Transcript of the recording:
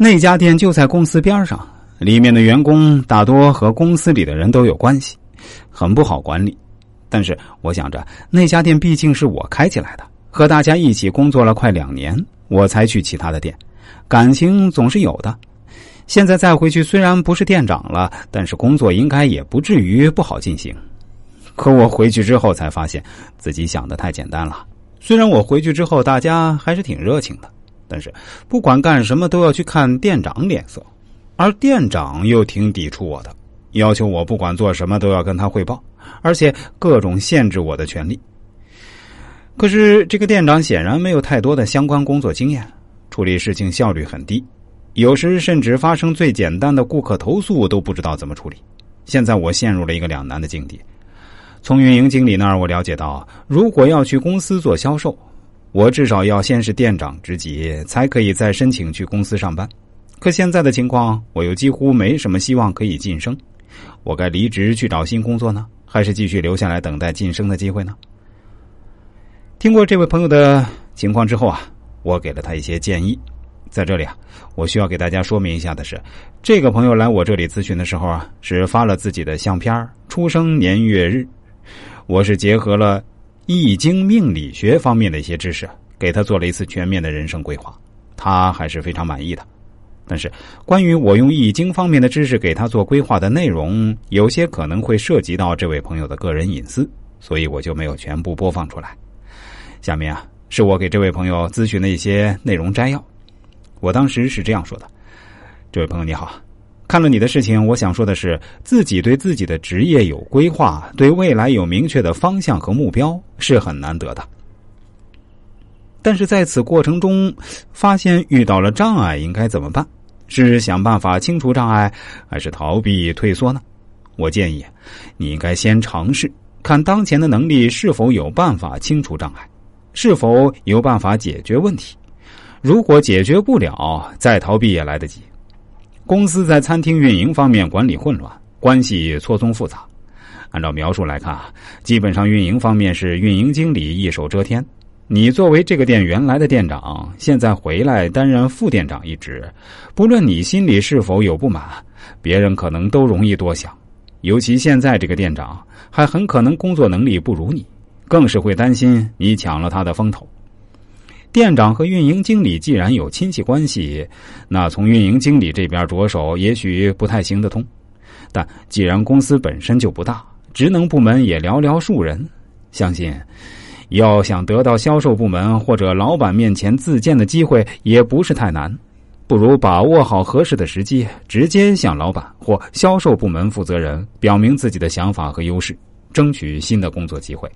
那家店就在公司边上，里面的员工大多和公司里的人都有关系，很不好管理。但是我想着，那家店毕竟是我开起来的，和大家一起工作了快两年，我才去其他的店，感情总是有的。现在再回去，虽然不是店长了，但是工作应该也不至于不好进行。可我回去之后才发现，自己想的太简单了。虽然我回去之后，大家还是挺热情的。但是，不管干什么都要去看店长脸色，而店长又挺抵触我的，要求我不管做什么都要跟他汇报，而且各种限制我的权利。可是，这个店长显然没有太多的相关工作经验，处理事情效率很低，有时甚至发生最简单的顾客投诉都不知道怎么处理。现在我陷入了一个两难的境地。从运营经理那儿我了解到，如果要去公司做销售。我至少要先是店长职级，才可以再申请去公司上班。可现在的情况，我又几乎没什么希望可以晋升。我该离职去找新工作呢，还是继续留下来等待晋升的机会呢？听过这位朋友的情况之后啊，我给了他一些建议。在这里啊，我需要给大家说明一下的是，这个朋友来我这里咨询的时候啊，是发了自己的相片出生年月日。我是结合了。易经命理学方面的一些知识，给他做了一次全面的人生规划，他还是非常满意的。但是，关于我用易经方面的知识给他做规划的内容，有些可能会涉及到这位朋友的个人隐私，所以我就没有全部播放出来。下面啊，是我给这位朋友咨询的一些内容摘要。我当时是这样说的：“这位朋友你好。”看了你的事情，我想说的是，自己对自己的职业有规划，对未来有明确的方向和目标是很难得的。但是在此过程中，发现遇到了障碍，应该怎么办？是想办法清除障碍，还是逃避退缩呢？我建议，你应该先尝试，看当前的能力是否有办法清除障碍，是否有办法解决问题。如果解决不了，再逃避也来得及。公司在餐厅运营方面管理混乱，关系错综复杂。按照描述来看，基本上运营方面是运营经理一手遮天。你作为这个店原来的店长，现在回来担任副店长一职，不论你心里是否有不满，别人可能都容易多想。尤其现在这个店长还很可能工作能力不如你，更是会担心你抢了他的风头。店长和运营经理既然有亲戚关系，那从运营经理这边着手也许不太行得通。但既然公司本身就不大，职能部门也寥寥数人，相信要想得到销售部门或者老板面前自荐的机会也不是太难。不如把握好合适的时机，直接向老板或销售部门负责人表明自己的想法和优势，争取新的工作机会。